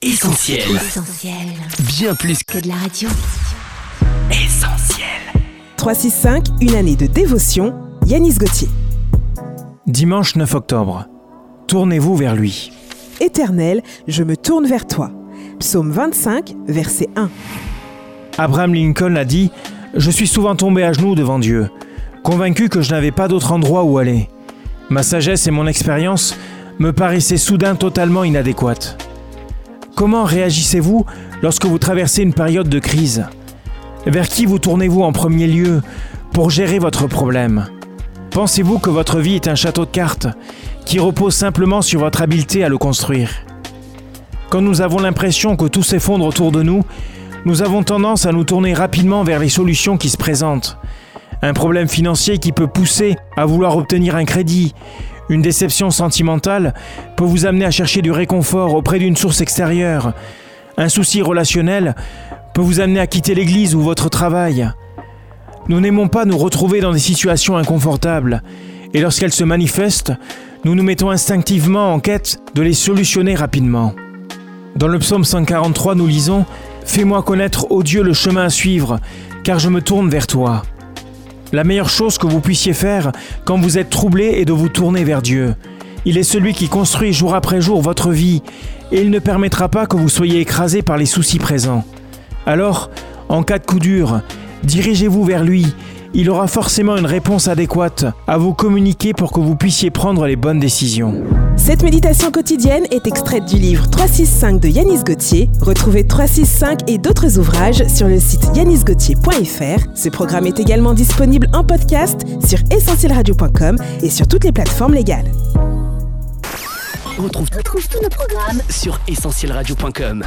Essentiel. Essentiel. Bien plus Que de la radio. qu'essentiel. 365, une année de dévotion, Yanis Gauthier. Dimanche 9 octobre. Tournez-vous vers lui. Éternel, je me tourne vers toi. Psaume 25, verset 1. Abraham Lincoln a dit Je suis souvent tombé à genoux devant Dieu, convaincu que je n'avais pas d'autre endroit où aller. Ma sagesse et mon expérience me paraissaient soudain totalement inadéquates. Comment réagissez-vous lorsque vous traversez une période de crise? Vers qui vous tournez-vous en premier lieu pour gérer votre problème? Pensez-vous que votre vie est un château de cartes qui repose simplement sur votre habileté à le construire? Quand nous avons l'impression que tout s'effondre autour de nous, nous avons tendance à nous tourner rapidement vers les solutions qui se présentent. Un problème financier qui peut pousser à vouloir obtenir un crédit. Une déception sentimentale peut vous amener à chercher du réconfort auprès d'une source extérieure. Un souci relationnel peut vous amener à quitter l'église ou votre travail. Nous n'aimons pas nous retrouver dans des situations inconfortables, et lorsqu'elles se manifestent, nous nous mettons instinctivement en quête de les solutionner rapidement. Dans le psaume 143, nous lisons Fais-moi connaître, ô Dieu, le chemin à suivre, car je me tourne vers toi. La meilleure chose que vous puissiez faire quand vous êtes troublé est de vous tourner vers Dieu. Il est celui qui construit jour après jour votre vie, et il ne permettra pas que vous soyez écrasé par les soucis présents. Alors, en cas de coup dur, dirigez-vous vers lui. Il aura forcément une réponse adéquate à vous communiquer pour que vous puissiez prendre les bonnes décisions. Cette méditation quotidienne est extraite du livre 365 de Yanis Gauthier. Retrouvez 365 et d'autres ouvrages sur le site yanisgauthier.fr. Ce programme est également disponible en podcast sur essentielradio.com et sur toutes les plateformes légales. On retrouve, Retrouve tous nos programmes sur essentielradio.com.